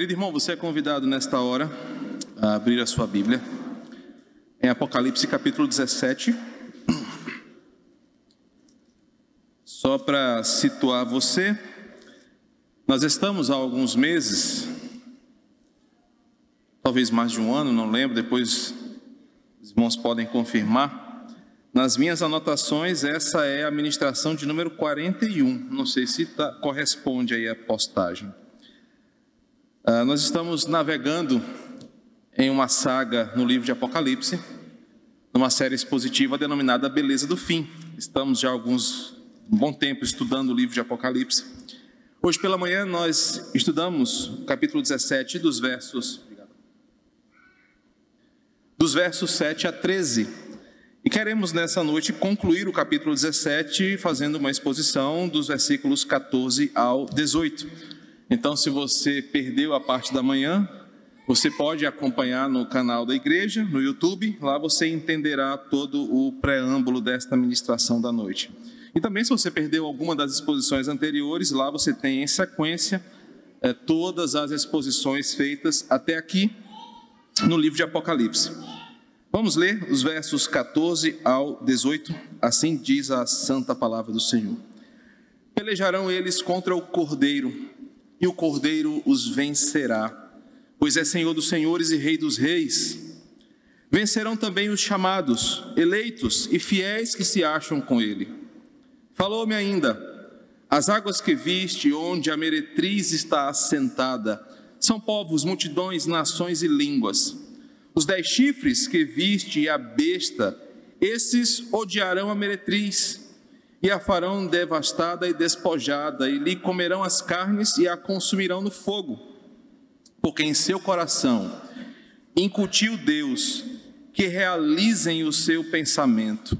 Querido irmão, você é convidado nesta hora a abrir a sua Bíblia em Apocalipse capítulo 17. Só para situar você, nós estamos há alguns meses, talvez mais de um ano, não lembro, depois os irmãos podem confirmar. Nas minhas anotações, essa é a ministração de número 41. Não sei se tá, corresponde aí a postagem. Uh, nós estamos navegando em uma saga no livro de Apocalipse, numa série expositiva denominada Beleza do Fim. Estamos já há alguns um bom tempo estudando o livro de Apocalipse. Hoje pela manhã nós estudamos o capítulo 17 dos versos dos versos 7 a 13 e queremos nessa noite concluir o capítulo 17 fazendo uma exposição dos versículos 14 ao 18. Então, se você perdeu a parte da manhã, você pode acompanhar no canal da igreja, no YouTube, lá você entenderá todo o preâmbulo desta ministração da noite. E também, se você perdeu alguma das exposições anteriores, lá você tem em sequência é, todas as exposições feitas até aqui no livro de Apocalipse. Vamos ler os versos 14 ao 18. Assim diz a santa palavra do Senhor. Pelejarão eles contra o cordeiro, e o cordeiro os vencerá, pois é Senhor dos senhores e Rei dos reis. Vencerão também os chamados, eleitos e fiéis que se acham com ele. Falou-me ainda: as águas que viste, onde a meretriz está assentada, são povos, multidões, nações e línguas. Os dez chifres que viste e a besta, esses odiarão a meretriz e a farão devastada e despojada, e lhe comerão as carnes e a consumirão no fogo, porque em seu coração incutiu Deus que realizem o seu pensamento,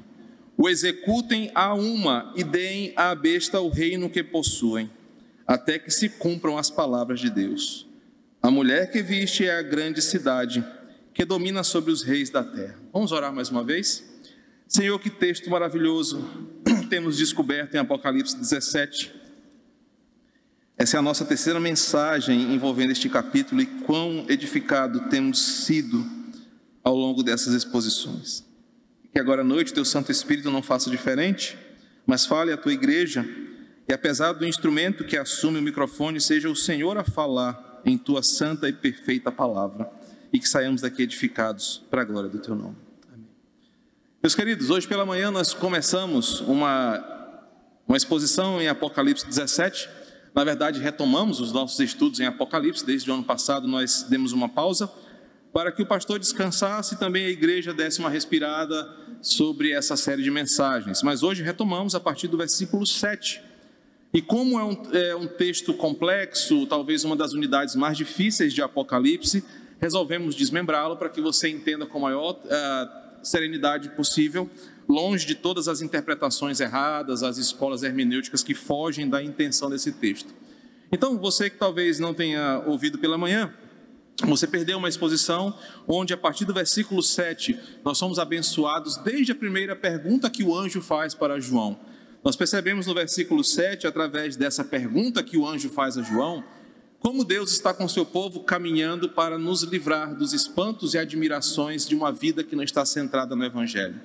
o executem a uma e deem à besta o reino que possuem, até que se cumpram as palavras de Deus. A mulher que viste é a grande cidade que domina sobre os reis da terra. Vamos orar mais uma vez? Senhor, que texto maravilhoso temos descoberto em Apocalipse 17. Essa é a nossa terceira mensagem envolvendo este capítulo e quão edificado temos sido ao longo dessas exposições. Que agora à noite teu Santo Espírito não faça diferente, mas fale à tua igreja e apesar do instrumento que assume o microfone, seja o Senhor a falar em tua santa e perfeita palavra e que saiamos daqui edificados para a glória do teu nome. Meus queridos, hoje pela manhã nós começamos uma, uma exposição em Apocalipse 17. Na verdade, retomamos os nossos estudos em Apocalipse, desde o ano passado nós demos uma pausa para que o pastor descansasse e também a igreja desse uma respirada sobre essa série de mensagens. Mas hoje retomamos a partir do versículo 7. E como é um, é um texto complexo, talvez uma das unidades mais difíceis de Apocalipse, resolvemos desmembrá-lo para que você entenda com maior uh, serenidade possível, longe de todas as interpretações erradas, as escolas hermenêuticas que fogem da intenção desse texto. Então, você que talvez não tenha ouvido pela manhã, você perdeu uma exposição onde, a partir do versículo 7, nós somos abençoados desde a primeira pergunta que o anjo faz para João. Nós percebemos no versículo 7, através dessa pergunta que o anjo faz a João, como Deus está com seu povo caminhando para nos livrar dos espantos e admirações de uma vida que não está centrada no Evangelho.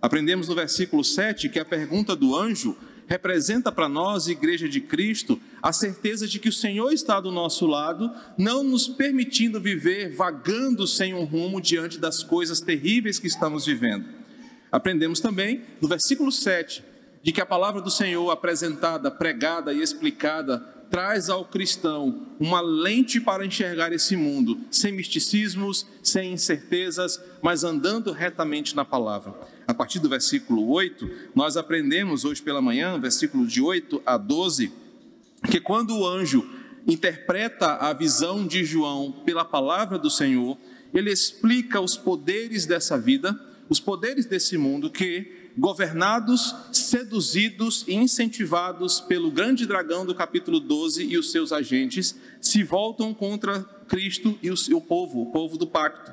Aprendemos no versículo 7 que a pergunta do anjo representa para nós, Igreja de Cristo, a certeza de que o Senhor está do nosso lado, não nos permitindo viver vagando sem um rumo diante das coisas terríveis que estamos vivendo. Aprendemos também no versículo 7 de que a palavra do Senhor apresentada, pregada e explicada traz ao cristão uma lente para enxergar esse mundo, sem misticismos, sem incertezas, mas andando retamente na palavra. A partir do versículo 8, nós aprendemos hoje pela manhã, versículos de 8 a 12, que quando o anjo interpreta a visão de João pela palavra do Senhor, ele explica os poderes dessa vida, os poderes desse mundo que governados, seduzidos e incentivados pelo grande dragão do capítulo 12 e os seus agentes, se voltam contra Cristo e o seu povo, o povo do pacto.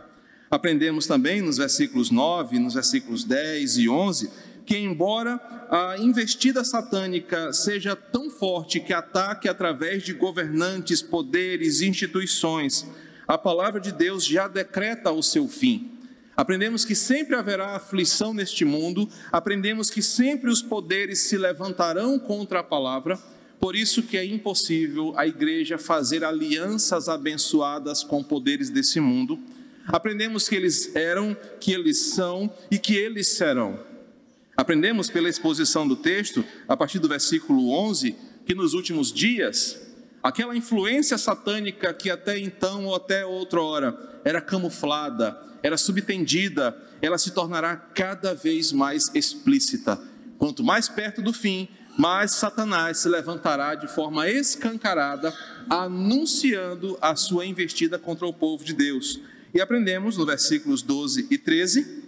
Aprendemos também nos versículos 9, nos versículos 10 e 11, que, embora a investida satânica seja tão forte que ataque através de governantes, poderes, instituições, a palavra de Deus já decreta o seu fim. Aprendemos que sempre haverá aflição neste mundo, aprendemos que sempre os poderes se levantarão contra a palavra, por isso que é impossível a igreja fazer alianças abençoadas com poderes desse mundo. Aprendemos que eles eram, que eles são e que eles serão. Aprendemos pela exposição do texto, a partir do versículo 11, que nos últimos dias, aquela influência satânica que até então ou até outra hora era camuflada, era subtendida, ela se tornará cada vez mais explícita. Quanto mais perto do fim, mais Satanás se levantará de forma escancarada, anunciando a sua investida contra o povo de Deus. E aprendemos no versículos 12 e 13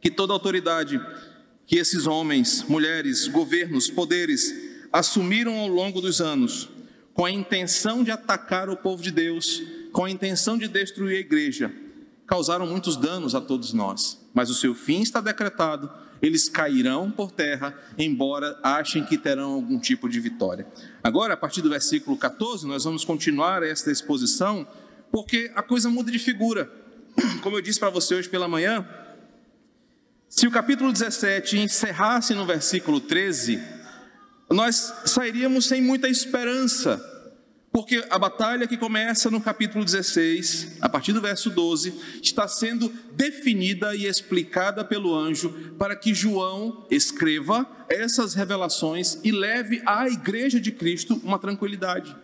que toda autoridade que esses homens, mulheres, governos, poderes assumiram ao longo dos anos, com a intenção de atacar o povo de Deus, com a intenção de destruir a igreja, causaram muitos danos a todos nós. Mas o seu fim está decretado, eles cairão por terra, embora achem que terão algum tipo de vitória. Agora, a partir do versículo 14, nós vamos continuar esta exposição, porque a coisa muda de figura. Como eu disse para você hoje pela manhã, se o capítulo 17 encerrasse no versículo 13, nós sairíamos sem muita esperança, porque a batalha que começa no capítulo 16, a partir do verso 12, está sendo definida e explicada pelo anjo para que João escreva essas revelações e leve à igreja de Cristo uma tranquilidade.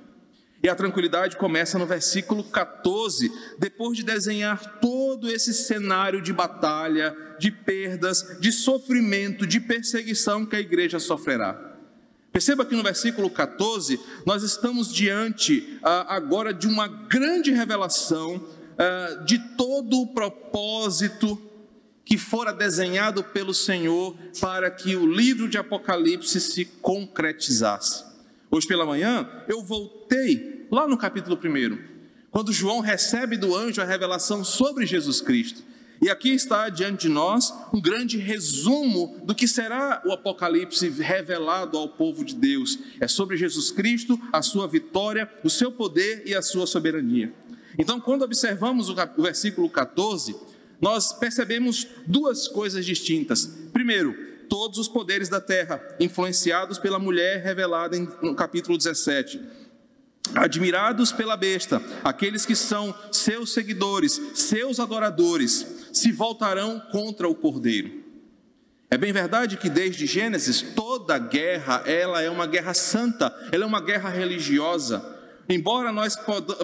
E a tranquilidade começa no versículo 14, depois de desenhar todo esse cenário de batalha, de perdas, de sofrimento, de perseguição que a igreja sofrerá. Perceba que no versículo 14, nós estamos diante ah, agora de uma grande revelação ah, de todo o propósito que fora desenhado pelo Senhor para que o livro de Apocalipse se concretizasse. Hoje pela manhã, eu voltei lá no capítulo 1, quando João recebe do anjo a revelação sobre Jesus Cristo. E aqui está diante de nós um grande resumo do que será o Apocalipse revelado ao povo de Deus. É sobre Jesus Cristo, a sua vitória, o seu poder e a sua soberania. Então, quando observamos o versículo 14, nós percebemos duas coisas distintas. Primeiro, todos os poderes da terra, influenciados pela mulher revelada no capítulo 17. Admirados pela besta, aqueles que são seus seguidores, seus adoradores, se voltarão contra o cordeiro. É bem verdade que desde Gênesis toda guerra, ela é uma guerra santa, ela é uma guerra religiosa. Embora nós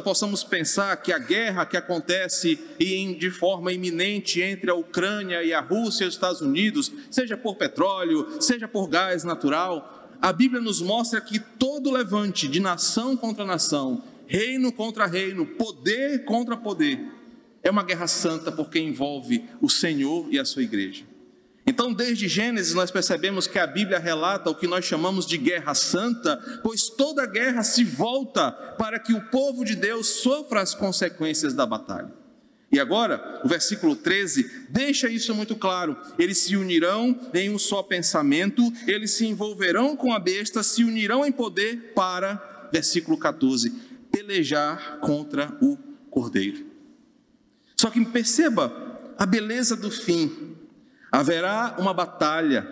possamos pensar que a guerra que acontece de forma iminente entre a Ucrânia e a Rússia e os Estados Unidos, seja por petróleo, seja por gás natural, a Bíblia nos mostra que todo levante de nação contra nação, reino contra reino, poder contra poder, é uma guerra santa porque envolve o Senhor e a sua igreja. Então, desde Gênesis, nós percebemos que a Bíblia relata o que nós chamamos de guerra santa, pois toda guerra se volta para que o povo de Deus sofra as consequências da batalha. E agora, o versículo 13 deixa isso muito claro. Eles se unirão em um só pensamento, eles se envolverão com a besta, se unirão em poder para, versículo 14, pelejar contra o cordeiro. Só que perceba a beleza do fim haverá uma batalha.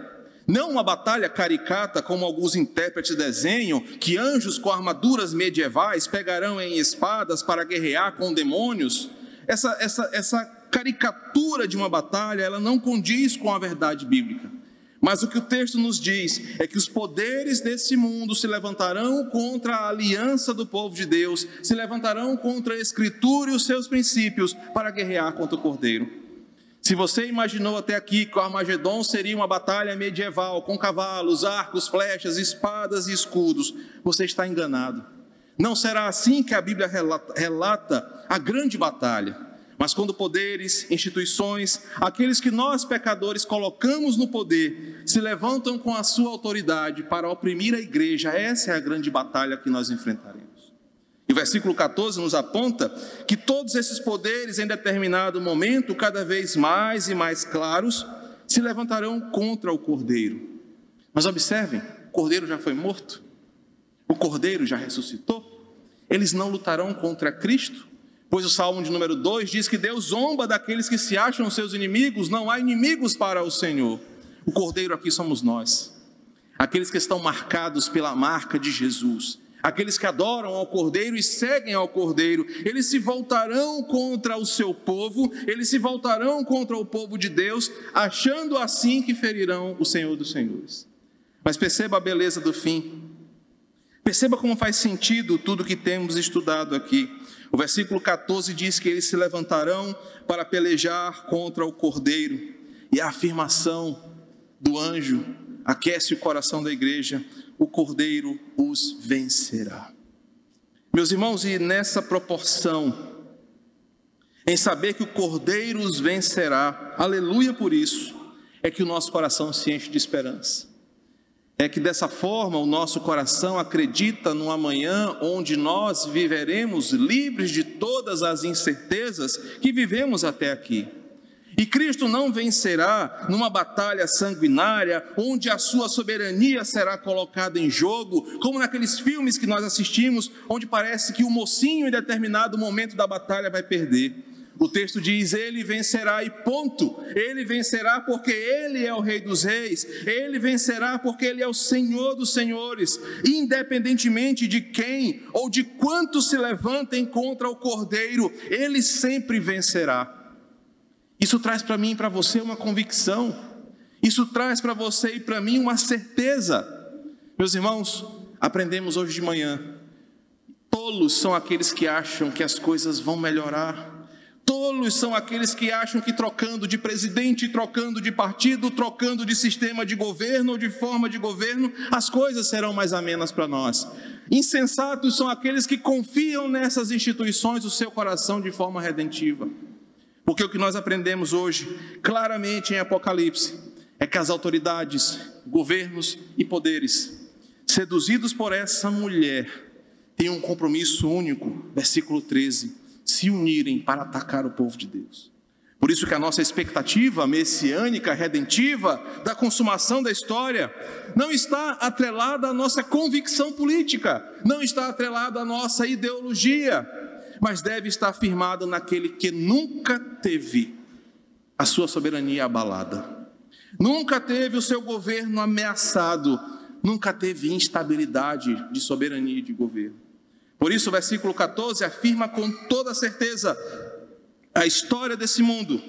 Não uma batalha caricata, como alguns intérpretes desenham, que anjos com armaduras medievais pegarão em espadas para guerrear com demônios. Essa, essa, essa caricatura de uma batalha, ela não condiz com a verdade bíblica. Mas o que o texto nos diz é que os poderes desse mundo se levantarão contra a aliança do povo de Deus, se levantarão contra a Escritura e os seus princípios para guerrear contra o Cordeiro. Se você imaginou até aqui que o Armagedon seria uma batalha medieval com cavalos, arcos, flechas, espadas e escudos, você está enganado. Não será assim que a Bíblia relata, relata a grande batalha. Mas quando poderes, instituições, aqueles que nós pecadores colocamos no poder, se levantam com a sua autoridade para oprimir a igreja, essa é a grande batalha que nós enfrentaremos. E o versículo 14 nos aponta que todos esses poderes, em determinado momento, cada vez mais e mais claros, se levantarão contra o cordeiro. Mas observem: o cordeiro já foi morto, o cordeiro já ressuscitou. Eles não lutarão contra Cristo, pois o Salmo de número 2 diz que Deus zomba daqueles que se acham seus inimigos, não há inimigos para o Senhor. O cordeiro aqui somos nós, aqueles que estão marcados pela marca de Jesus, aqueles que adoram ao Cordeiro e seguem ao Cordeiro, eles se voltarão contra o seu povo, eles se voltarão contra o povo de Deus, achando assim que ferirão o Senhor dos Senhores. Mas perceba a beleza do fim. Perceba como faz sentido tudo que temos estudado aqui. O versículo 14 diz que eles se levantarão para pelejar contra o cordeiro, e a afirmação do anjo aquece o coração da igreja: o cordeiro os vencerá. Meus irmãos, e nessa proporção, em saber que o cordeiro os vencerá, aleluia por isso, é que o nosso coração se enche de esperança. É que dessa forma o nosso coração acredita no amanhã onde nós viveremos livres de todas as incertezas que vivemos até aqui. E Cristo não vencerá numa batalha sanguinária, onde a sua soberania será colocada em jogo, como naqueles filmes que nós assistimos, onde parece que o mocinho em determinado momento da batalha vai perder. O texto diz: Ele vencerá, e ponto. Ele vencerá porque Ele é o Rei dos Reis. Ele vencerá porque Ele é o Senhor dos Senhores. Independentemente de quem ou de quantos se levantem contra o Cordeiro, Ele sempre vencerá. Isso traz para mim e para você uma convicção. Isso traz para você e para mim uma certeza. Meus irmãos, aprendemos hoje de manhã. Tolos são aqueles que acham que as coisas vão melhorar. Tolos são aqueles que acham que trocando de presidente, trocando de partido, trocando de sistema de governo ou de forma de governo, as coisas serão mais amenas para nós. Insensatos são aqueles que confiam nessas instituições o seu coração de forma redentiva. Porque o que nós aprendemos hoje, claramente em Apocalipse, é que as autoridades, governos e poderes, seduzidos por essa mulher, têm um compromisso único, versículo 13, se unirem para atacar o povo de Deus. Por isso que a nossa expectativa messiânica, redentiva, da consumação da história, não está atrelada à nossa convicção política, não está atrelada à nossa ideologia, mas deve estar firmado naquele que nunca teve a sua soberania abalada, nunca teve o seu governo ameaçado, nunca teve instabilidade de soberania e de governo. Por isso, o versículo 14 afirma com toda certeza: a história desse mundo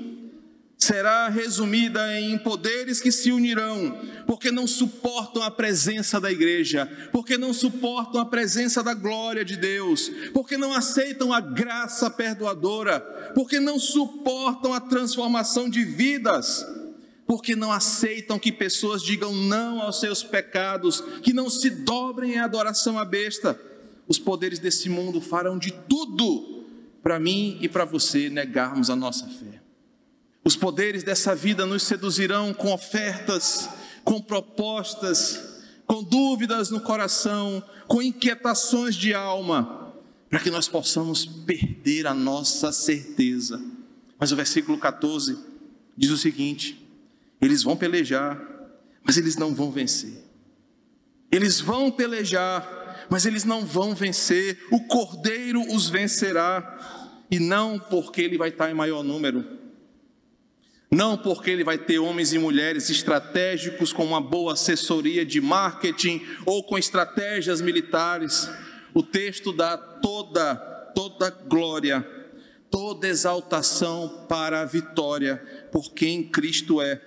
será resumida em poderes que se unirão, porque não suportam a presença da igreja, porque não suportam a presença da glória de Deus, porque não aceitam a graça perdoadora, porque não suportam a transformação de vidas, porque não aceitam que pessoas digam não aos seus pecados, que não se dobrem em adoração à besta. Os poderes desse mundo farão de tudo para mim e para você negarmos a nossa fé. Os poderes dessa vida nos seduzirão com ofertas, com propostas, com dúvidas no coração, com inquietações de alma, para que nós possamos perder a nossa certeza. Mas o versículo 14 diz o seguinte: eles vão pelejar, mas eles não vão vencer. Eles vão pelejar, mas eles não vão vencer. O cordeiro os vencerá, e não porque ele vai estar em maior número não porque ele vai ter homens e mulheres estratégicos com uma boa assessoria de marketing ou com estratégias militares. O texto dá toda, toda glória, toda exaltação para a vitória por quem Cristo é.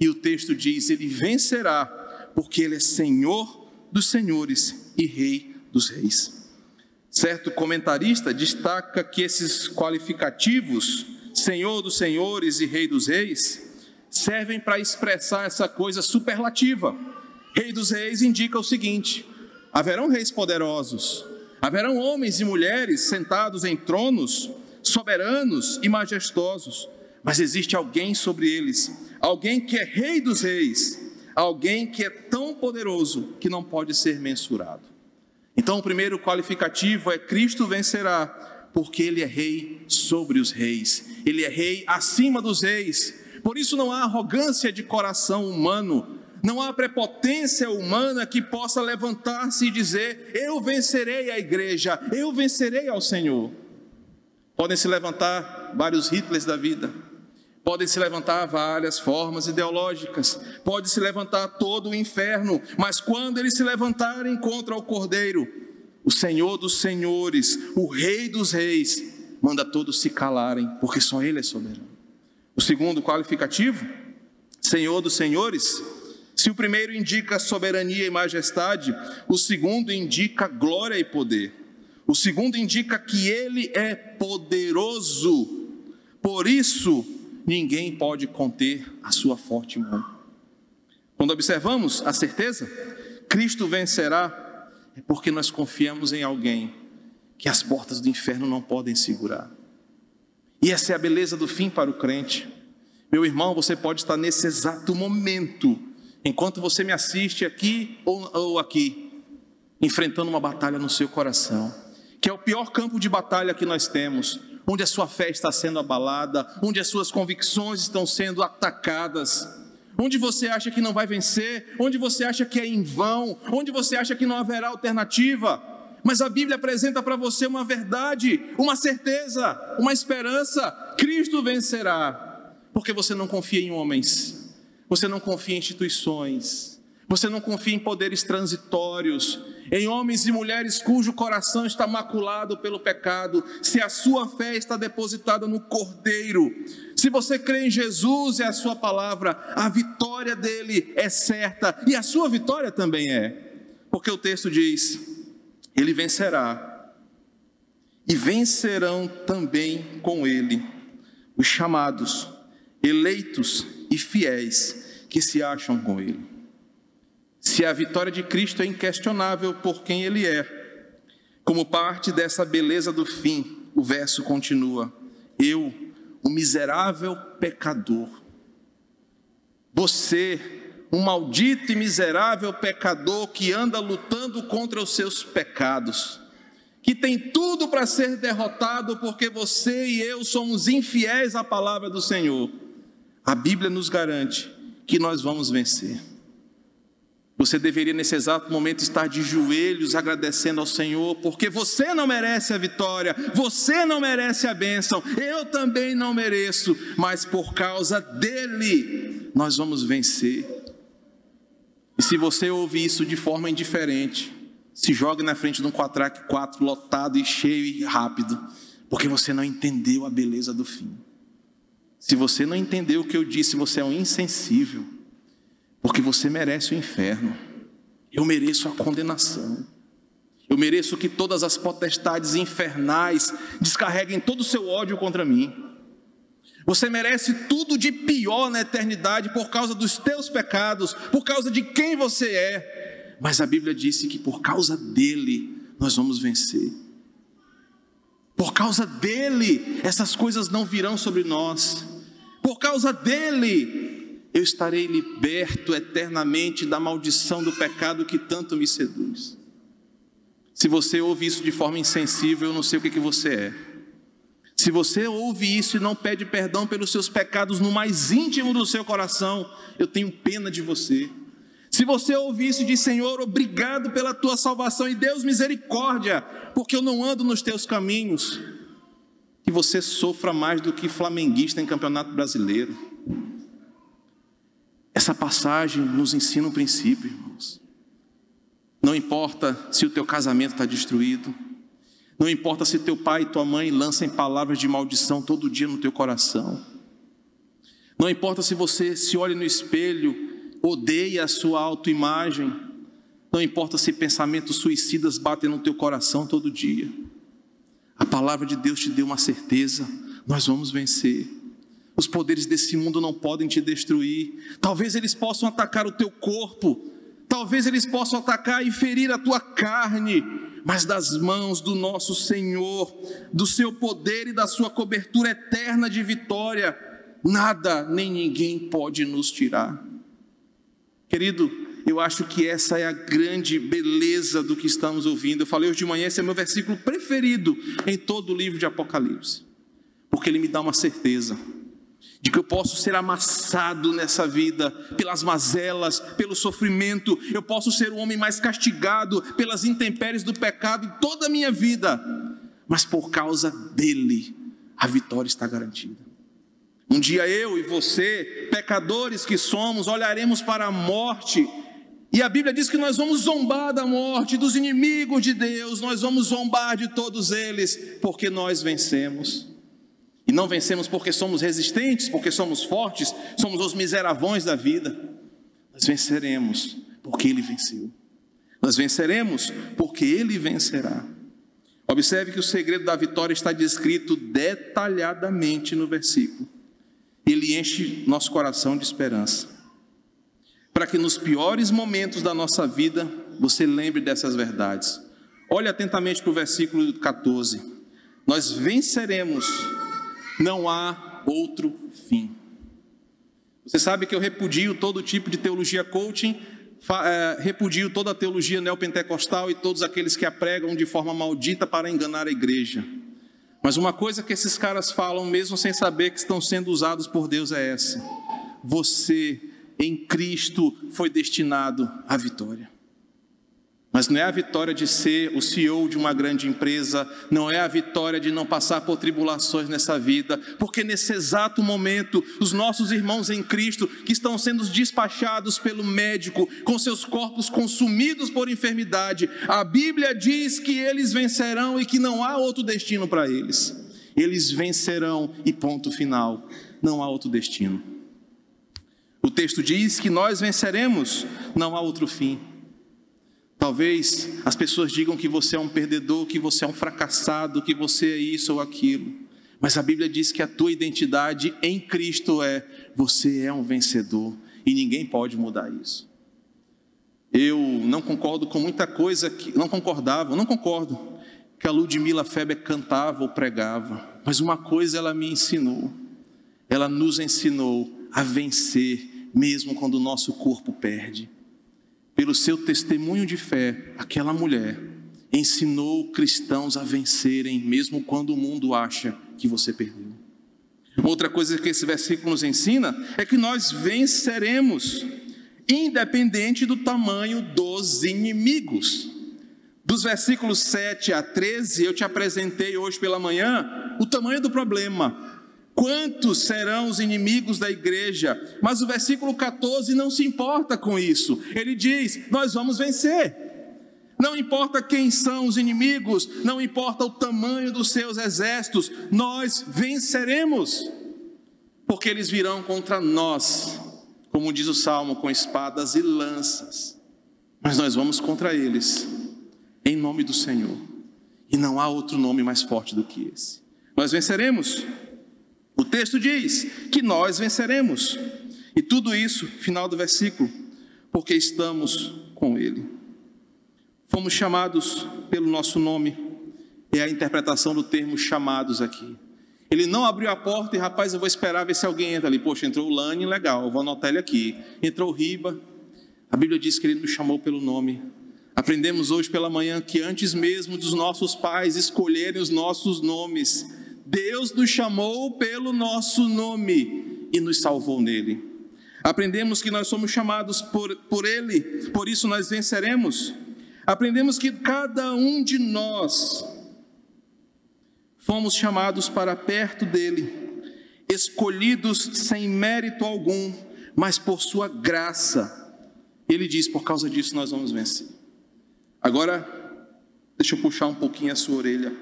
E o texto diz: Ele vencerá, porque Ele é Senhor dos senhores e Rei dos reis. Certo comentarista destaca que esses qualificativos Senhor dos senhores e Rei dos reis, servem para expressar essa coisa superlativa. Rei dos reis indica o seguinte: haverão reis poderosos, haverão homens e mulheres sentados em tronos, soberanos e majestosos, mas existe alguém sobre eles, alguém que é Rei dos reis, alguém que é tão poderoso que não pode ser mensurado. Então, o primeiro qualificativo é: Cristo vencerá porque ele é rei sobre os reis, ele é rei acima dos reis, Por isso não há arrogância de coração humano, não há prepotência humana que possa levantar-se e dizer: Eu vencerei a igreja, eu vencerei ao Senhor. Podem se levantar vários Hitlers da vida, podem se levantar várias formas ideológicas, pode se levantar todo o inferno, mas quando eles se levantarem contra o Cordeiro, o Senhor dos Senhores, o Rei dos Reis, manda todos se calarem, porque só Ele é soberano. O segundo qualificativo, Senhor dos Senhores, se o primeiro indica soberania e majestade, o segundo indica glória e poder. O segundo indica que ele é poderoso. Por isso, ninguém pode conter a sua forte mão. Quando observamos a certeza, Cristo vencerá é porque nós confiamos em alguém que as portas do inferno não podem segurar. E essa é a beleza do fim para o crente. Meu irmão, você pode estar nesse exato momento, enquanto você me assiste aqui ou, ou aqui, enfrentando uma batalha no seu coração, que é o pior campo de batalha que nós temos, onde a sua fé está sendo abalada, onde as suas convicções estão sendo atacadas. Onde você acha que não vai vencer, onde você acha que é em vão, onde você acha que não haverá alternativa. Mas a Bíblia apresenta para você uma verdade, uma certeza, uma esperança: Cristo vencerá, porque você não confia em homens, você não confia em instituições, você não confia em poderes transitórios, em homens e mulheres cujo coração está maculado pelo pecado, se a sua fé está depositada no Cordeiro, se você crê em Jesus e a sua palavra, a vitória dele é certa e a sua vitória também é, porque o texto diz: ele vencerá, e vencerão também com ele os chamados, eleitos e fiéis que se acham com ele. Se a vitória de Cristo é inquestionável por quem Ele é, como parte dessa beleza do fim, o verso continua: Eu, o miserável pecador, você, um maldito e miserável pecador que anda lutando contra os seus pecados, que tem tudo para ser derrotado porque você e eu somos infiéis à palavra do Senhor. A Bíblia nos garante que nós vamos vencer. Você deveria nesse exato momento estar de joelhos agradecendo ao Senhor, porque você não merece a vitória, você não merece a bênção, eu também não mereço, mas por causa dele nós vamos vencer. E se você ouve isso de forma indiferente, se jogue na frente de um quatraque 4 lotado e cheio e rápido, porque você não entendeu a beleza do fim. Se você não entendeu o que eu disse, você é um insensível porque você merece o inferno. Eu mereço a condenação. Eu mereço que todas as potestades infernais descarreguem todo o seu ódio contra mim. Você merece tudo de pior na eternidade por causa dos teus pecados, por causa de quem você é. Mas a Bíblia disse que por causa dele nós vamos vencer. Por causa dele, essas coisas não virão sobre nós. Por causa dele, eu estarei liberto eternamente da maldição do pecado que tanto me seduz. Se você ouve isso de forma insensível, eu não sei o que, que você é. Se você ouve isso e não pede perdão pelos seus pecados no mais íntimo do seu coração, eu tenho pena de você. Se você ouve isso e diz, Senhor, obrigado pela tua salvação e Deus misericórdia, porque eu não ando nos teus caminhos, que você sofra mais do que flamenguista em campeonato brasileiro. Essa passagem nos ensina um princípio, irmãos. Não importa se o teu casamento está destruído, não importa se teu pai e tua mãe lançam palavras de maldição todo dia no teu coração, não importa se você se olha no espelho, odeia a sua autoimagem, não importa se pensamentos suicidas batem no teu coração todo dia. A palavra de Deus te deu uma certeza: nós vamos vencer. Os poderes desse mundo não podem te destruir. Talvez eles possam atacar o teu corpo, talvez eles possam atacar e ferir a tua carne, mas das mãos do nosso Senhor, do seu poder e da sua cobertura eterna de vitória, nada nem ninguém pode nos tirar. Querido, eu acho que essa é a grande beleza do que estamos ouvindo. Eu falei hoje de manhã, esse é meu versículo preferido em todo o livro de Apocalipse, porque ele me dá uma certeza de que eu posso ser amassado nessa vida pelas mazelas, pelo sofrimento, eu posso ser o homem mais castigado pelas intempéries do pecado toda a minha vida, mas por causa dele, a vitória está garantida. Um dia eu e você, pecadores que somos, olharemos para a morte e a Bíblia diz que nós vamos zombar da morte, dos inimigos de Deus, nós vamos zombar de todos eles, porque nós vencemos. E não vencemos porque somos resistentes, porque somos fortes, somos os miseravões da vida. Nós venceremos porque Ele venceu. Nós venceremos porque Ele vencerá. Observe que o segredo da vitória está descrito detalhadamente no versículo. Ele enche nosso coração de esperança para que nos piores momentos da nossa vida você lembre dessas verdades. Olhe atentamente para o versículo 14. Nós venceremos, não há outro fim. Você sabe que eu repudio todo tipo de teologia coaching, é, repudio toda a teologia neopentecostal e todos aqueles que a pregam de forma maldita para enganar a igreja. Mas uma coisa que esses caras falam, mesmo sem saber que estão sendo usados por Deus, é essa: você em Cristo foi destinado à vitória. Mas não é a vitória de ser o CEO de uma grande empresa, não é a vitória de não passar por tribulações nessa vida, porque nesse exato momento, os nossos irmãos em Cristo, que estão sendo despachados pelo médico, com seus corpos consumidos por enfermidade, a Bíblia diz que eles vencerão e que não há outro destino para eles. Eles vencerão e ponto final, não há outro destino. O texto diz que nós venceremos, não há outro fim. Talvez as pessoas digam que você é um perdedor, que você é um fracassado, que você é isso ou aquilo. Mas a Bíblia diz que a tua identidade em Cristo é: você é um vencedor e ninguém pode mudar isso. Eu não concordo com muita coisa que não concordava, não concordo que a Ludmila Feber cantava ou pregava, mas uma coisa ela me ensinou. Ela nos ensinou a vencer, mesmo quando o nosso corpo perde. Pelo seu testemunho de fé, aquela mulher ensinou cristãos a vencerem, mesmo quando o mundo acha que você perdeu. Outra coisa que esse versículo nos ensina é que nós venceremos, independente do tamanho dos inimigos. Dos versículos 7 a 13, eu te apresentei hoje pela manhã o tamanho do problema, Quantos serão os inimigos da igreja? Mas o versículo 14 não se importa com isso. Ele diz: Nós vamos vencer. Não importa quem são os inimigos, não importa o tamanho dos seus exércitos, nós venceremos, porque eles virão contra nós, como diz o salmo, com espadas e lanças. Mas nós vamos contra eles, em nome do Senhor, e não há outro nome mais forte do que esse. Nós venceremos. O texto diz que nós venceremos. E tudo isso, final do versículo, porque estamos com Ele. Fomos chamados pelo nosso nome, é a interpretação do termo chamados aqui. Ele não abriu a porta e, rapaz, eu vou esperar ver se alguém entra ali. Poxa, entrou o Lani, legal, vou anotar ele aqui. Entrou o Riba, a Bíblia diz que ele nos chamou pelo nome. Aprendemos hoje pela manhã que antes mesmo dos nossos pais escolherem os nossos nomes, Deus nos chamou pelo nosso nome e nos salvou nele. Aprendemos que nós somos chamados por, por Ele, por isso nós venceremos. Aprendemos que cada um de nós fomos chamados para perto dele, escolhidos sem mérito algum, mas por Sua graça. Ele diz: por causa disso nós vamos vencer. Agora, deixa eu puxar um pouquinho a sua orelha.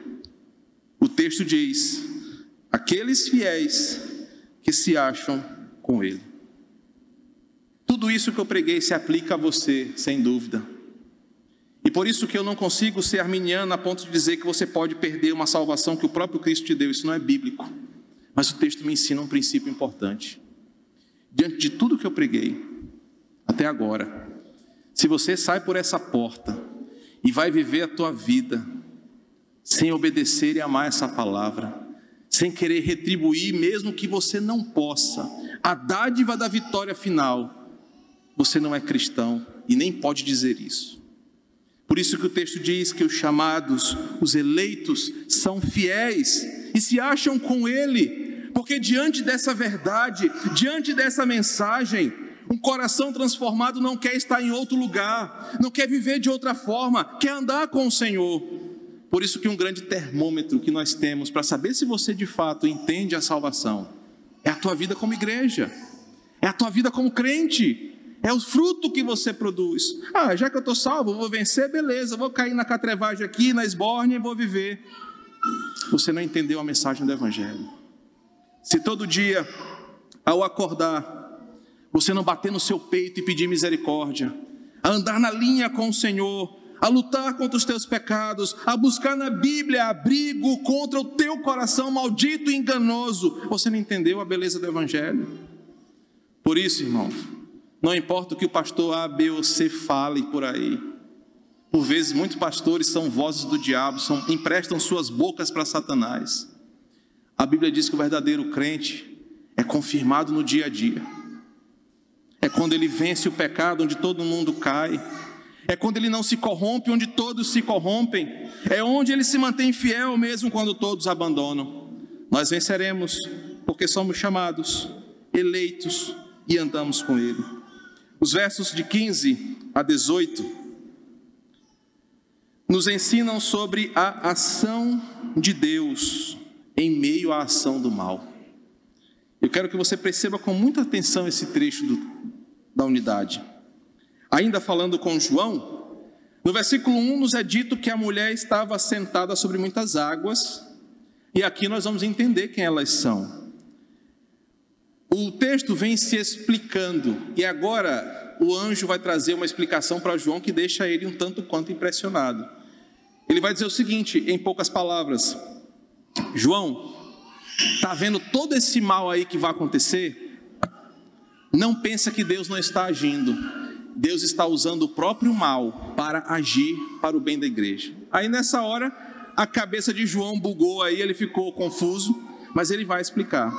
O texto diz: aqueles fiéis que se acham com Ele. Tudo isso que eu preguei se aplica a você, sem dúvida. E por isso que eu não consigo ser arminiano a ponto de dizer que você pode perder uma salvação que o próprio Cristo te deu. Isso não é bíblico. Mas o texto me ensina um princípio importante. Diante de tudo que eu preguei até agora, se você sai por essa porta e vai viver a tua vida sem obedecer e amar essa palavra, sem querer retribuir, mesmo que você não possa, a dádiva da vitória final, você não é cristão e nem pode dizer isso. Por isso que o texto diz que os chamados, os eleitos, são fiéis e se acham com Ele, Porque diante dessa verdade, diante dessa mensagem, um coração transformado não quer estar em outro lugar, não quer viver de outra forma, quer andar com o Senhor. Por isso que um grande termômetro que nós temos para saber se você de fato entende a salvação é a tua vida como igreja, é a tua vida como crente, é o fruto que você produz. Ah, já que eu estou salvo, vou vencer, beleza, vou cair na catrevagem aqui, na esbórnia e vou viver. Você não entendeu a mensagem do Evangelho. Se todo dia, ao acordar, você não bater no seu peito e pedir misericórdia, a andar na linha com o Senhor, a lutar contra os teus pecados, a buscar na Bíblia abrigo contra o teu coração maldito e enganoso, você não entendeu a beleza do Evangelho. Por isso, irmãos, não importa o que o pastor A, B ou C fale por aí. Por vezes, muitos pastores são vozes do diabo, são, emprestam suas bocas para Satanás. A Bíblia diz que o verdadeiro crente é confirmado no dia a dia. É quando ele vence o pecado onde todo mundo cai. É quando ele não se corrompe onde todos se corrompem. É onde ele se mantém fiel mesmo quando todos abandonam. Nós venceremos porque somos chamados, eleitos e andamos com ele. Os versos de 15 a 18 nos ensinam sobre a ação de Deus em meio à ação do mal. Eu quero que você perceba com muita atenção esse trecho do, da unidade. Ainda falando com João, no versículo 1 nos é dito que a mulher estava sentada sobre muitas águas, e aqui nós vamos entender quem elas são. O texto vem se explicando e agora o anjo vai trazer uma explicação para João que deixa ele um tanto quanto impressionado. Ele vai dizer o seguinte, em poucas palavras: João, está vendo todo esse mal aí que vai acontecer? Não pensa que Deus não está agindo. Deus está usando o próprio mal para agir para o bem da igreja. Aí nessa hora, a cabeça de João bugou aí, ele ficou confuso, mas ele vai explicar.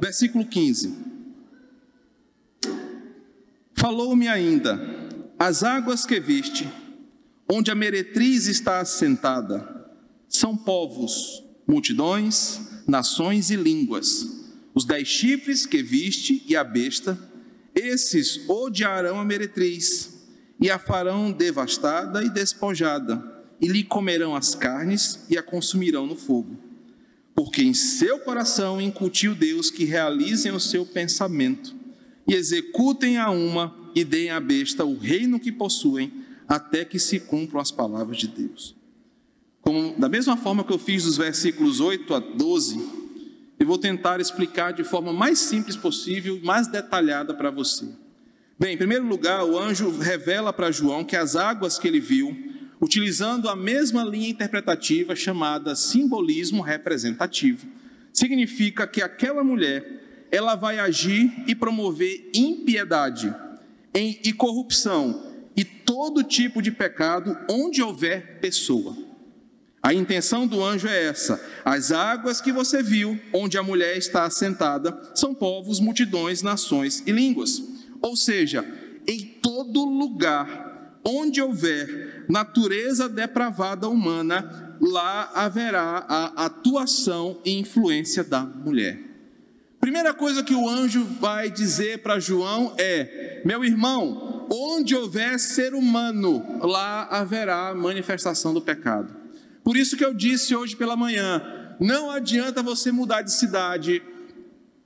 Versículo 15. Falou-me ainda: as águas que viste, onde a meretriz está assentada, são povos, multidões, nações e línguas. Os dez chifres que viste e a besta, esses odiarão a meretriz e a farão devastada e despojada, e lhe comerão as carnes e a consumirão no fogo porque em seu coração incutiu Deus que realizem o seu pensamento e executem a uma e deem à besta o reino que possuem, até que se cumpram as palavras de Deus. Como, da mesma forma que eu fiz dos versículos 8 a 12, eu vou tentar explicar de forma mais simples possível, mais detalhada para você. Bem, em primeiro lugar, o anjo revela para João que as águas que ele viu utilizando a mesma linha interpretativa chamada simbolismo representativo. Significa que aquela mulher, ela vai agir e promover impiedade e corrupção e todo tipo de pecado onde houver pessoa. A intenção do anjo é essa: as águas que você viu, onde a mulher está assentada, são povos, multidões, nações e línguas. Ou seja, em todo lugar Onde houver natureza depravada humana, lá haverá a atuação e influência da mulher. Primeira coisa que o anjo vai dizer para João é: meu irmão, onde houver ser humano, lá haverá manifestação do pecado. Por isso que eu disse hoje pela manhã: não adianta você mudar de cidade,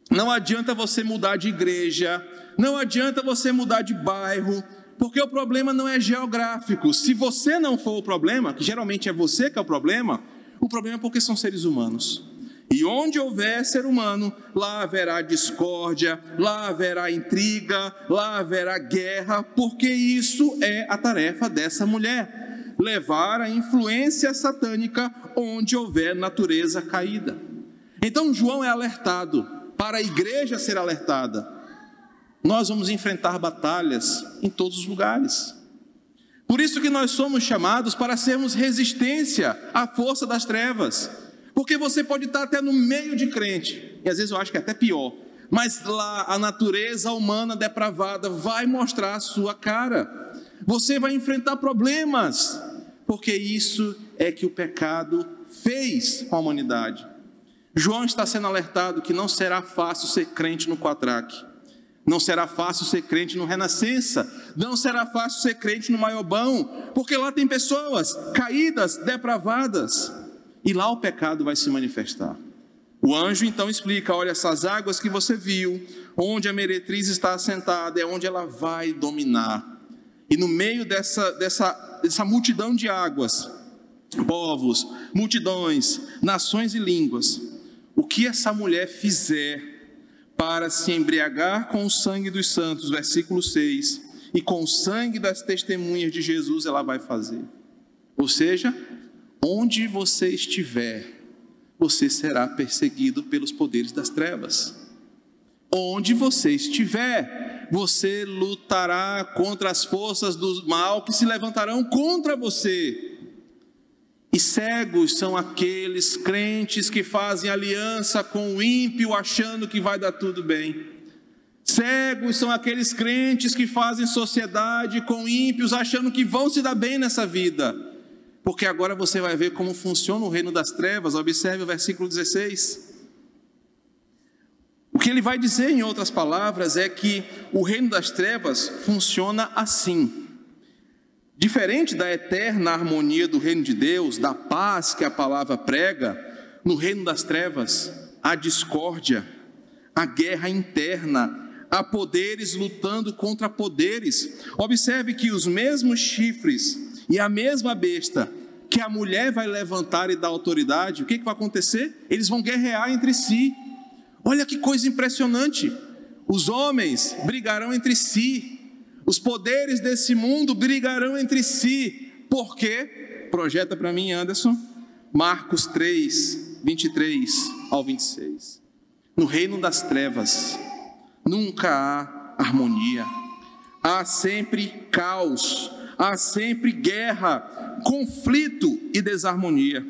não adianta você mudar de igreja, não adianta você mudar de bairro, porque o problema não é geográfico. Se você não for o problema, que geralmente é você que é o problema, o problema é porque são seres humanos. E onde houver ser humano, lá haverá discórdia, lá haverá intriga, lá haverá guerra, porque isso é a tarefa dessa mulher levar a influência satânica onde houver natureza caída. Então João é alertado para a igreja ser alertada nós vamos enfrentar batalhas em todos os lugares. Por isso que nós somos chamados para sermos resistência à força das trevas. Porque você pode estar até no meio de crente, e às vezes eu acho que é até pior, mas lá a natureza humana depravada vai mostrar a sua cara. Você vai enfrentar problemas, porque isso é que o pecado fez com a humanidade. João está sendo alertado que não será fácil ser crente no Quatraque. Não será fácil ser crente no Renascença. Não será fácil ser crente no Maiobão. Porque lá tem pessoas caídas, depravadas. E lá o pecado vai se manifestar. O anjo então explica: olha, essas águas que você viu, onde a meretriz está assentada, é onde ela vai dominar. E no meio dessa, dessa, dessa multidão de águas, povos, multidões, nações e línguas, o que essa mulher fizer para se embriagar com o sangue dos santos, versículo 6, e com o sangue das testemunhas de Jesus ela vai fazer. Ou seja, onde você estiver, você será perseguido pelos poderes das trevas. Onde você estiver, você lutará contra as forças do mal que se levantarão contra você. E cegos são aqueles crentes que fazem aliança com o ímpio achando que vai dar tudo bem. Cegos são aqueles crentes que fazem sociedade com ímpios achando que vão se dar bem nessa vida porque agora você vai ver como funciona o reino das trevas. Observe o versículo 16. O que ele vai dizer, em outras palavras, é que o reino das trevas funciona assim. Diferente da eterna harmonia do reino de Deus, da paz que a palavra prega, no reino das trevas há discórdia, há guerra interna, há poderes lutando contra poderes. Observe que os mesmos chifres e a mesma besta que a mulher vai levantar e dar autoridade, o que, que vai acontecer? Eles vão guerrear entre si. Olha que coisa impressionante. Os homens brigarão entre si, os poderes desse mundo brigarão entre si. Por quê? Projeta para mim, Anderson, Marcos 3, 23 ao 26. No reino das trevas, nunca há harmonia, há sempre caos há sempre guerra, conflito e desarmonia.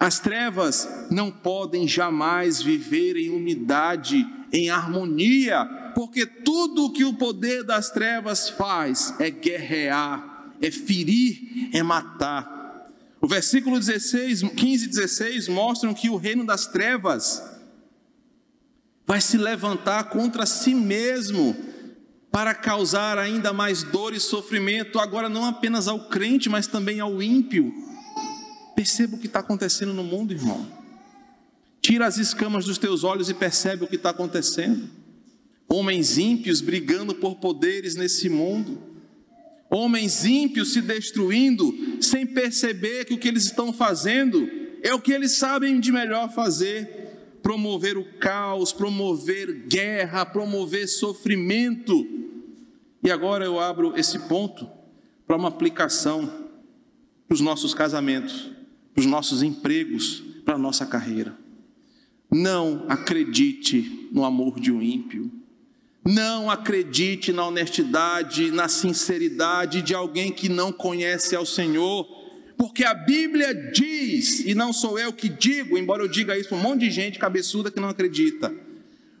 As trevas não podem jamais viver em unidade, em harmonia, porque tudo o que o poder das trevas faz é guerrear, é ferir, é matar. O versículo 16, 15 e 16 mostram que o reino das trevas vai se levantar contra si mesmo para causar ainda mais dor e sofrimento, agora não apenas ao crente, mas também ao ímpio. Perceba o que está acontecendo no mundo, irmão. Tira as escamas dos teus olhos e percebe o que está acontecendo. Homens ímpios brigando por poderes nesse mundo. Homens ímpios se destruindo sem perceber que o que eles estão fazendo é o que eles sabem de melhor fazer promover o caos, promover guerra, promover sofrimento. E agora eu abro esse ponto para uma aplicação para os nossos casamentos, para os nossos empregos, para a nossa carreira. Não acredite no amor de um ímpio. Não acredite na honestidade, na sinceridade de alguém que não conhece ao Senhor, porque a Bíblia diz, e não sou eu que digo, embora eu diga isso para um monte de gente cabeçuda que não acredita: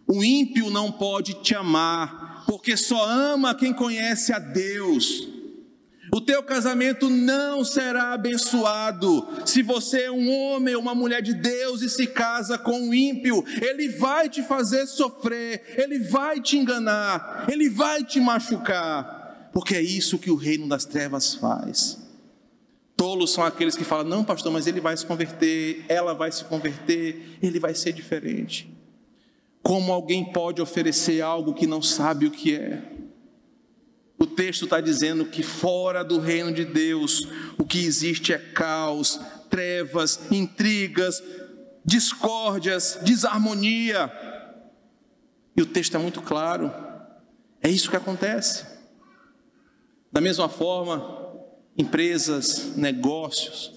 o ímpio não pode te amar, porque só ama quem conhece a Deus. O teu casamento não será abençoado se você é um homem ou uma mulher de Deus e se casa com um ímpio. Ele vai te fazer sofrer, ele vai te enganar, ele vai te machucar, porque é isso que o reino das trevas faz. Tolos são aqueles que falam: não, pastor, mas ele vai se converter, ela vai se converter, ele vai ser diferente. Como alguém pode oferecer algo que não sabe o que é? O texto está dizendo que fora do reino de Deus, o que existe é caos, trevas, intrigas, discórdias, desarmonia. E o texto é muito claro, é isso que acontece. Da mesma forma, empresas, negócios.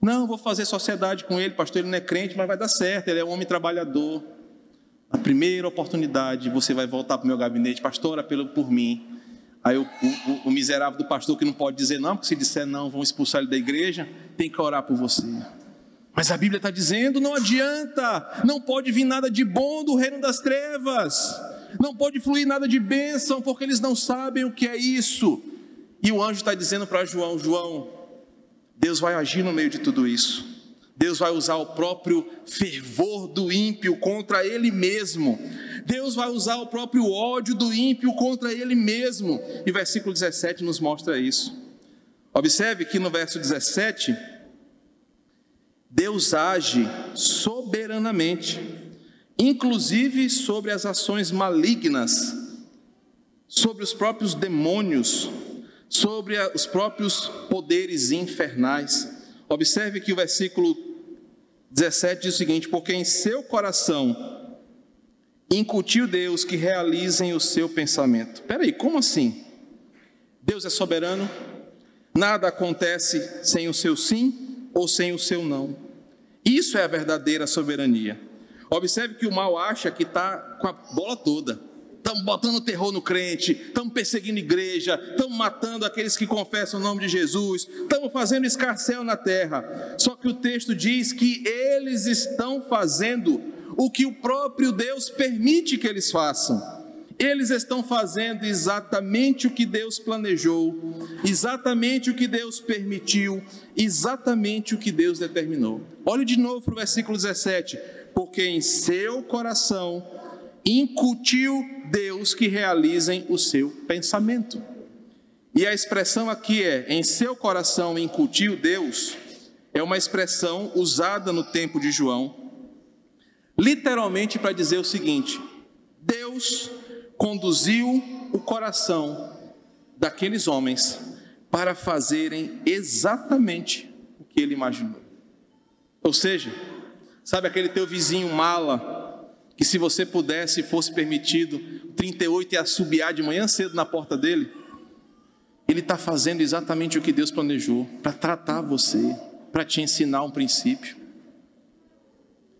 Não, vou fazer sociedade com ele, pastor, ele não é crente, mas vai dar certo, ele é um homem trabalhador. A primeira oportunidade, você vai voltar para o meu gabinete, pastora, pelo, por mim. Aí o, o, o, miserável do pastor que não pode dizer não, porque se disser não, vão expulsar ele da igreja, tem que orar por você. Mas a Bíblia está dizendo: não adianta, não pode vir nada de bom do reino das trevas, não pode fluir nada de bênção, porque eles não sabem o que é isso. E o anjo está dizendo para João: João, Deus vai agir no meio de tudo isso. Deus vai usar o próprio fervor do ímpio contra ele mesmo. Deus vai usar o próprio ódio do ímpio contra ele mesmo. E versículo 17 nos mostra isso. Observe que no verso 17, Deus age soberanamente, inclusive sobre as ações malignas, sobre os próprios demônios, sobre os próprios poderes infernais. Observe que o versículo 17 diz o seguinte: Porque em seu coração incutiu Deus que realizem o seu pensamento. Peraí, como assim? Deus é soberano? Nada acontece sem o seu sim ou sem o seu não. Isso é a verdadeira soberania. Observe que o mal acha que está com a bola toda estamos botando terror no crente, estamos perseguindo igreja, estamos matando aqueles que confessam o nome de Jesus, estamos fazendo escarcel na terra. Só que o texto diz que eles estão fazendo o que o próprio Deus permite que eles façam. Eles estão fazendo exatamente o que Deus planejou, exatamente o que Deus permitiu, exatamente o que Deus determinou. Olhe de novo para o versículo 17: porque em seu coração incutiu Deus que realizem o seu pensamento. E a expressão aqui é: em seu coração incutiu Deus, é uma expressão usada no tempo de João, literalmente para dizer o seguinte: Deus conduziu o coração daqueles homens para fazerem exatamente o que ele imaginou. Ou seja, sabe aquele teu vizinho mala que se você pudesse, fosse permitido, 38 e assobiar de manhã cedo na porta dele, ele está fazendo exatamente o que Deus planejou, para tratar você, para te ensinar um princípio.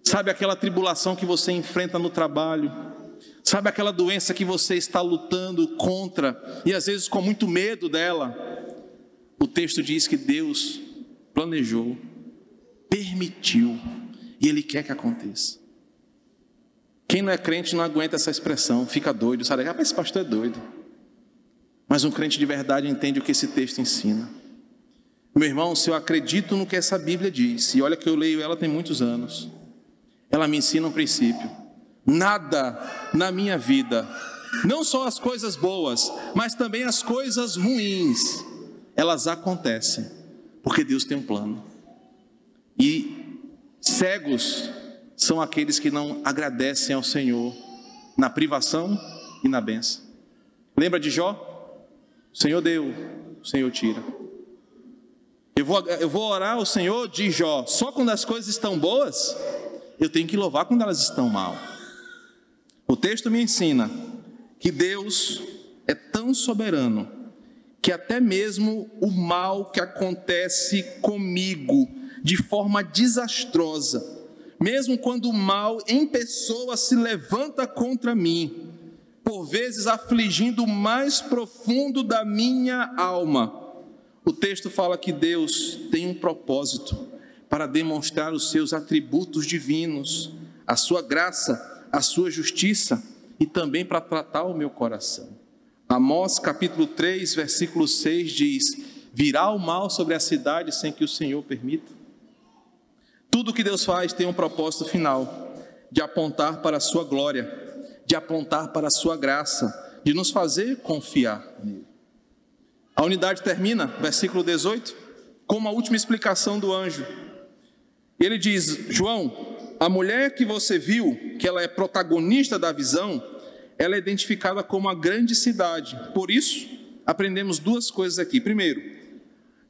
Sabe aquela tribulação que você enfrenta no trabalho? Sabe aquela doença que você está lutando contra e às vezes com muito medo dela? O texto diz que Deus planejou, permitiu e Ele quer que aconteça. Quem não é crente não aguenta essa expressão, fica doido, sabe? Ah, esse pastor é doido. Mas um crente de verdade entende o que esse texto ensina. Meu irmão, se eu acredito no que essa Bíblia diz, e olha que eu leio ela tem muitos anos, ela me ensina um princípio. Nada na minha vida, não só as coisas boas, mas também as coisas ruins, elas acontecem, porque Deus tem um plano. E cegos são aqueles que não agradecem ao Senhor na privação e na benção. Lembra de Jó? O Senhor deu, o Senhor tira. Eu vou, eu vou orar ao Senhor de Jó só quando as coisas estão boas, eu tenho que louvar quando elas estão mal. O texto me ensina que Deus é tão soberano que até mesmo o mal que acontece comigo de forma desastrosa, mesmo quando o mal em pessoa se levanta contra mim, por vezes afligindo o mais profundo da minha alma. O texto fala que Deus tem um propósito para demonstrar os seus atributos divinos, a sua graça, a sua justiça e também para tratar o meu coração. Amós capítulo 3, versículo 6 diz: Virá o mal sobre a cidade sem que o Senhor permita. Tudo que Deus faz tem um propósito final, de apontar para a sua glória, de apontar para a sua graça, de nos fazer confiar nele. A unidade termina, versículo 18, com uma última explicação do anjo. Ele diz: João, a mulher que você viu, que ela é protagonista da visão, ela é identificada como uma grande cidade. Por isso, aprendemos duas coisas aqui. Primeiro,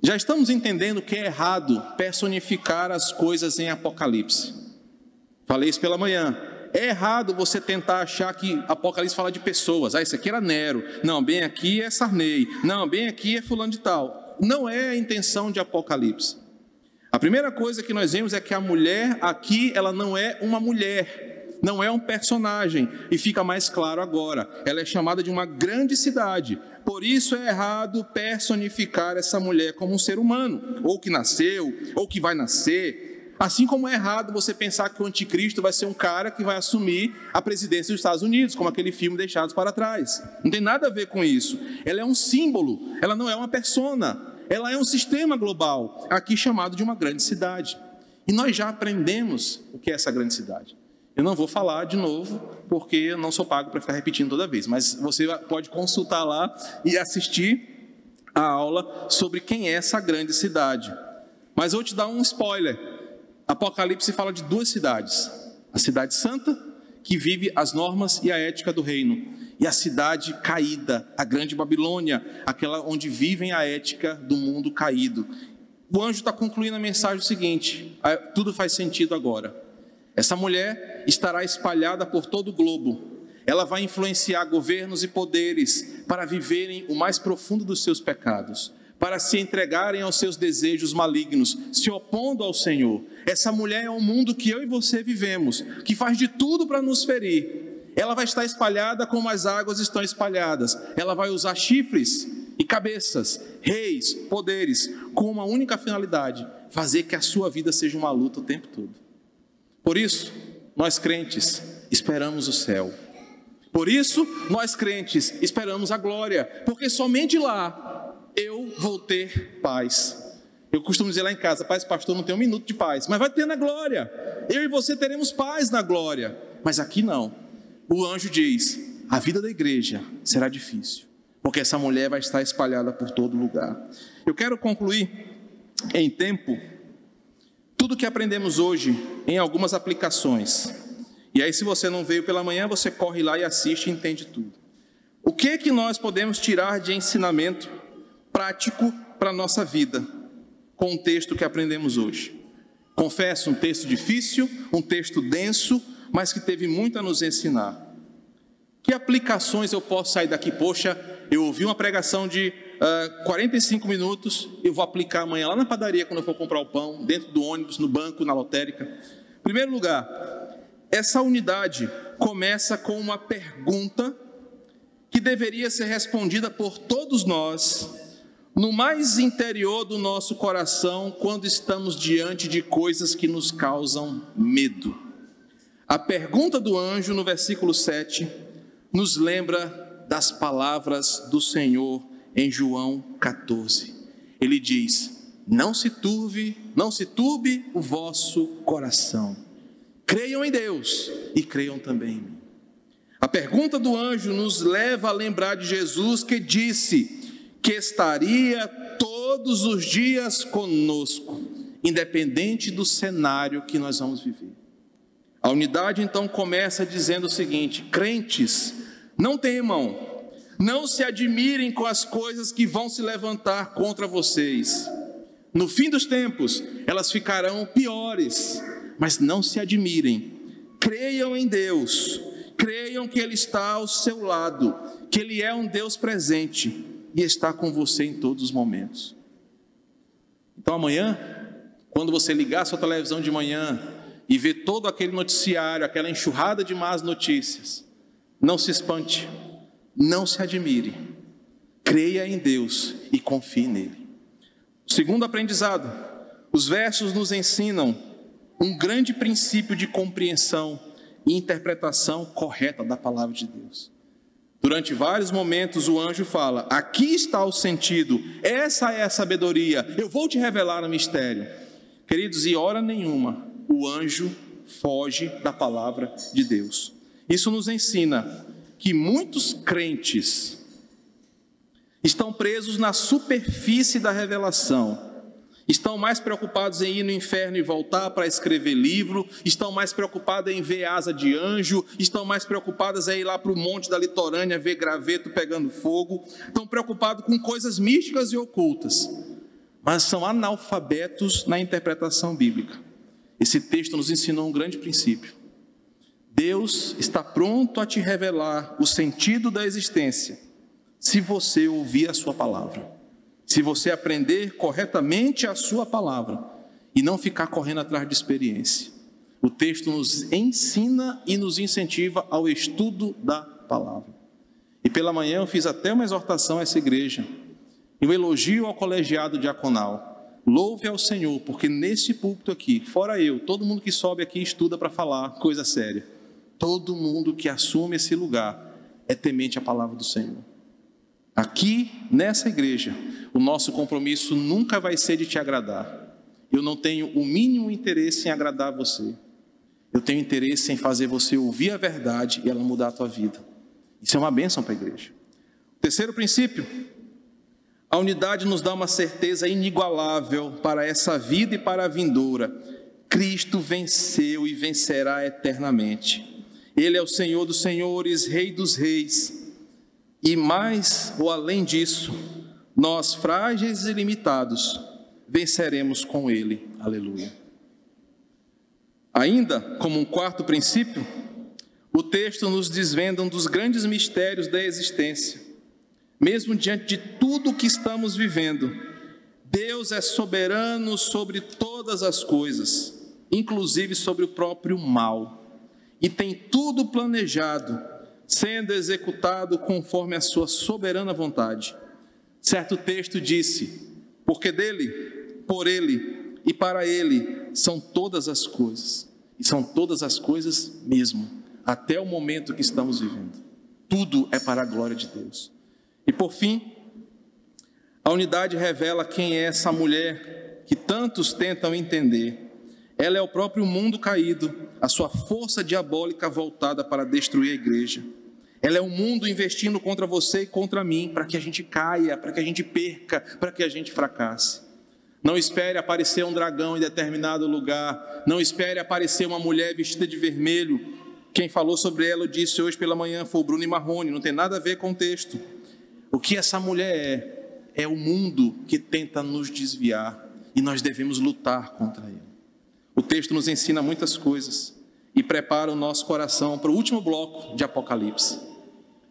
já estamos entendendo que é errado personificar as coisas em Apocalipse. Falei isso pela manhã. É errado você tentar achar que Apocalipse fala de pessoas. Ah, esse aqui era Nero. Não, bem aqui é Sarney. Não, bem aqui é fulano de tal. Não é a intenção de Apocalipse. A primeira coisa que nós vemos é que a mulher aqui, ela não é uma mulher, não é um personagem, e fica mais claro agora. Ela é chamada de uma grande cidade, por isso é errado personificar essa mulher como um ser humano, ou que nasceu, ou que vai nascer. Assim como é errado você pensar que o anticristo vai ser um cara que vai assumir a presidência dos Estados Unidos, como aquele filme Deixados para Trás. Não tem nada a ver com isso. Ela é um símbolo, ela não é uma persona, ela é um sistema global, aqui chamado de uma grande cidade. E nós já aprendemos o que é essa grande cidade. Eu não vou falar de novo, porque eu não sou pago para ficar repetindo toda vez, mas você pode consultar lá e assistir a aula sobre quem é essa grande cidade. Mas vou te dar um spoiler. Apocalipse fala de duas cidades: a cidade santa, que vive as normas e a ética do reino, e a cidade caída, a grande Babilônia, aquela onde vivem a ética do mundo caído. O anjo está concluindo a mensagem o seguinte: tudo faz sentido agora. Essa mulher estará espalhada por todo o globo. Ela vai influenciar governos e poderes para viverem o mais profundo dos seus pecados, para se entregarem aos seus desejos malignos, se opondo ao Senhor. Essa mulher é o mundo que eu e você vivemos, que faz de tudo para nos ferir, ela vai estar espalhada como as águas estão espalhadas. Ela vai usar chifres e cabeças, reis, poderes, com uma única finalidade: fazer que a sua vida seja uma luta o tempo todo. Por isso, nós crentes esperamos o céu. Por isso, nós crentes esperamos a glória, porque somente lá eu vou ter paz. Eu costumo dizer lá em casa, paz, pastor, não tem um minuto de paz, mas vai ter na glória. Eu e você teremos paz na glória, mas aqui não o anjo diz: a vida da igreja será difícil, porque essa mulher vai estar espalhada por todo lugar. Eu quero concluir em tempo tudo que aprendemos hoje em algumas aplicações. E aí, se você não veio pela manhã, você corre lá e assiste e entende tudo. O que é que nós podemos tirar de ensinamento prático para a nossa vida com o texto que aprendemos hoje? Confesso, um texto difícil, um texto denso, mas que teve muito a nos ensinar. Que aplicações eu posso sair daqui? Poxa, eu ouvi uma pregação de uh, ah, 45 minutos, eu vou aplicar amanhã lá na padaria, quando eu for comprar o pão, dentro do ônibus, no banco, na lotérica. Primeiro lugar, essa unidade começa com uma pergunta que deveria ser respondida por todos nós, no mais interior do nosso coração, quando estamos diante de coisas que nos causam medo. A pergunta do anjo no versículo 7 nos lembra das palavras do Senhor em João 14. Ele diz: Não se turve, não se turbe o vosso coração. Creiam em Deus e creiam também em mim. A pergunta do anjo nos leva a lembrar de Jesus que disse que estaria todos os dias conosco, independente do cenário que nós vamos viver. A unidade então começa dizendo o seguinte: crentes, não temam, não se admirem com as coisas que vão se levantar contra vocês. No fim dos tempos, elas ficarão piores, mas não se admirem. Creiam em Deus, creiam que Ele está ao seu lado, que Ele é um Deus presente e está com você em todos os momentos. Então amanhã, quando você ligar a sua televisão de manhã, e ver todo aquele noticiário, aquela enxurrada de más notícias, não se espante, não se admire, creia em Deus e confie nele. Segundo aprendizado, os versos nos ensinam um grande princípio de compreensão e interpretação correta da palavra de Deus. Durante vários momentos o anjo fala: aqui está o sentido, essa é a sabedoria, eu vou te revelar o mistério. Queridos, e hora nenhuma o anjo foge da palavra de Deus. Isso nos ensina que muitos crentes estão presos na superfície da revelação, estão mais preocupados em ir no inferno e voltar para escrever livro, estão mais preocupados em ver asa de anjo, estão mais preocupados em ir lá para o monte da litorânea ver graveto pegando fogo, estão preocupados com coisas místicas e ocultas, mas são analfabetos na interpretação bíblica. Esse texto nos ensinou um grande princípio. Deus está pronto a te revelar o sentido da existência, se você ouvir a Sua palavra, se você aprender corretamente a Sua palavra e não ficar correndo atrás de experiência. O texto nos ensina e nos incentiva ao estudo da palavra. E pela manhã eu fiz até uma exortação a essa igreja, e um elogio ao colegiado diaconal Louve ao Senhor, porque nesse púlpito aqui, fora eu, todo mundo que sobe aqui estuda para falar coisa séria. Todo mundo que assume esse lugar é temente à palavra do Senhor. Aqui, nessa igreja, o nosso compromisso nunca vai ser de te agradar. Eu não tenho o mínimo interesse em agradar você. Eu tenho interesse em fazer você ouvir a verdade e ela mudar a tua vida. Isso é uma bênção para a igreja. Terceiro princípio, a unidade nos dá uma certeza inigualável para essa vida e para a vindoura. Cristo venceu e vencerá eternamente. Ele é o Senhor dos senhores, Rei dos reis. E mais ou além disso, nós, frágeis e limitados, venceremos com Ele. Aleluia. Ainda, como um quarto princípio, o texto nos desvenda um dos grandes mistérios da existência mesmo diante de tudo o que estamos vivendo, Deus é soberano sobre todas as coisas, inclusive sobre o próprio mal, e tem tudo planejado, sendo executado conforme a sua soberana vontade. Certo texto disse: Porque dele, por ele e para ele são todas as coisas, e são todas as coisas mesmo, até o momento que estamos vivendo. Tudo é para a glória de Deus. E por fim, a unidade revela quem é essa mulher que tantos tentam entender. Ela é o próprio mundo caído, a sua força diabólica voltada para destruir a igreja. Ela é o mundo investindo contra você e contra mim, para que a gente caia, para que a gente perca, para que a gente fracasse. Não espere aparecer um dragão em determinado lugar. Não espere aparecer uma mulher vestida de vermelho. Quem falou sobre ela, eu disse hoje pela manhã, foi o Bruno e Marrone. Não tem nada a ver com o texto. O que essa mulher é, é o mundo que tenta nos desviar e nós devemos lutar contra ele. O texto nos ensina muitas coisas e prepara o nosso coração para o último bloco de Apocalipse.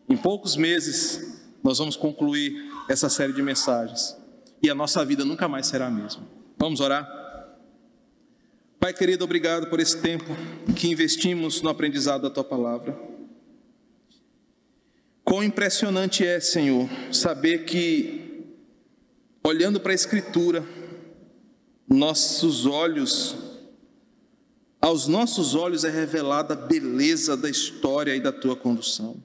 Em poucos meses, nós vamos concluir essa série de mensagens e a nossa vida nunca mais será a mesma. Vamos orar? Pai querido, obrigado por esse tempo que investimos no aprendizado da tua palavra. Quão impressionante é, Senhor, saber que, olhando para a Escritura, nossos olhos, aos nossos olhos é revelada a beleza da história e da tua condução.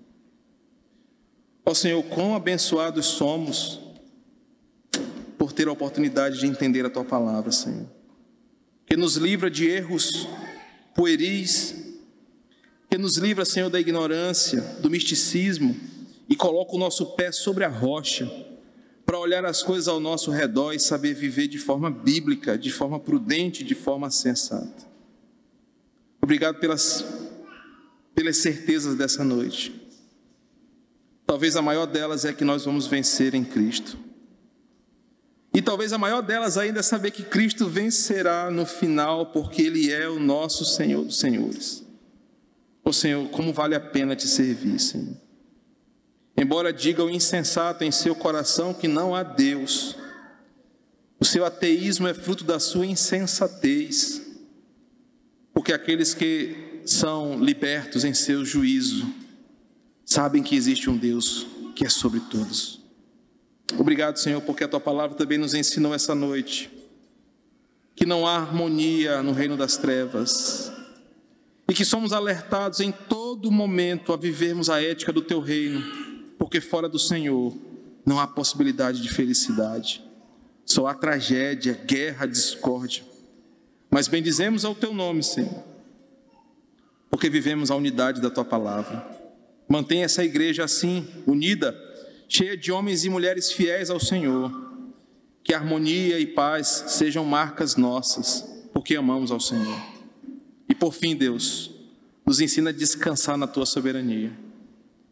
Ó Senhor, quão abençoados somos por ter a oportunidade de entender a tua palavra, Senhor, que nos livra de erros pueris, que nos livra, Senhor, da ignorância, do misticismo e coloca o nosso pé sobre a rocha para olhar as coisas ao nosso redor e saber viver de forma bíblica, de forma prudente, de forma sensata. Obrigado pelas, pelas certezas dessa noite. Talvez a maior delas é que nós vamos vencer em Cristo. E talvez a maior delas ainda é saber que Cristo vencerá no final, porque Ele é o nosso Senhor dos Senhores. Ô Senhor, como vale a pena te servir, Senhor. Embora diga o insensato em seu coração que não há Deus, o seu ateísmo é fruto da sua insensatez, porque aqueles que são libertos em seu juízo sabem que existe um Deus que é sobre todos. Obrigado, Senhor, porque a tua palavra também nos ensinou essa noite que não há harmonia no reino das trevas e que somos alertados em todo momento a vivermos a ética do teu reino porque fora do Senhor não há possibilidade de felicidade, só há tragédia, guerra, discórdia. Mas bendizemos ao teu nome, Senhor, porque vivemos a unidade da tua palavra. Mantenha essa igreja assim, unida, cheia de homens e mulheres fiéis ao Senhor. Que harmonia e paz sejam marcas nossas, porque amamos ao Senhor. E por fim, Deus, nos ensina a descansar na tua soberania.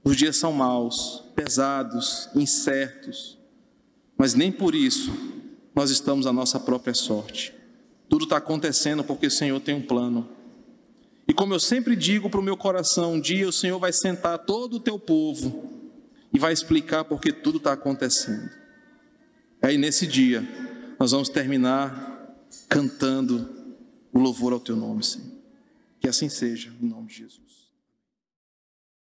Os dias são maus, pesados, incertos, mas nem por isso nós estamos à nossa própria sorte. Tudo está acontecendo porque o Senhor tem um plano. E como eu sempre digo para o meu coração, um dia o Senhor vai sentar todo o teu povo e vai explicar porque tudo está acontecendo. Aí nesse dia nós vamos terminar cantando o louvor ao teu nome, Senhor. Que assim seja, em nome de Jesus.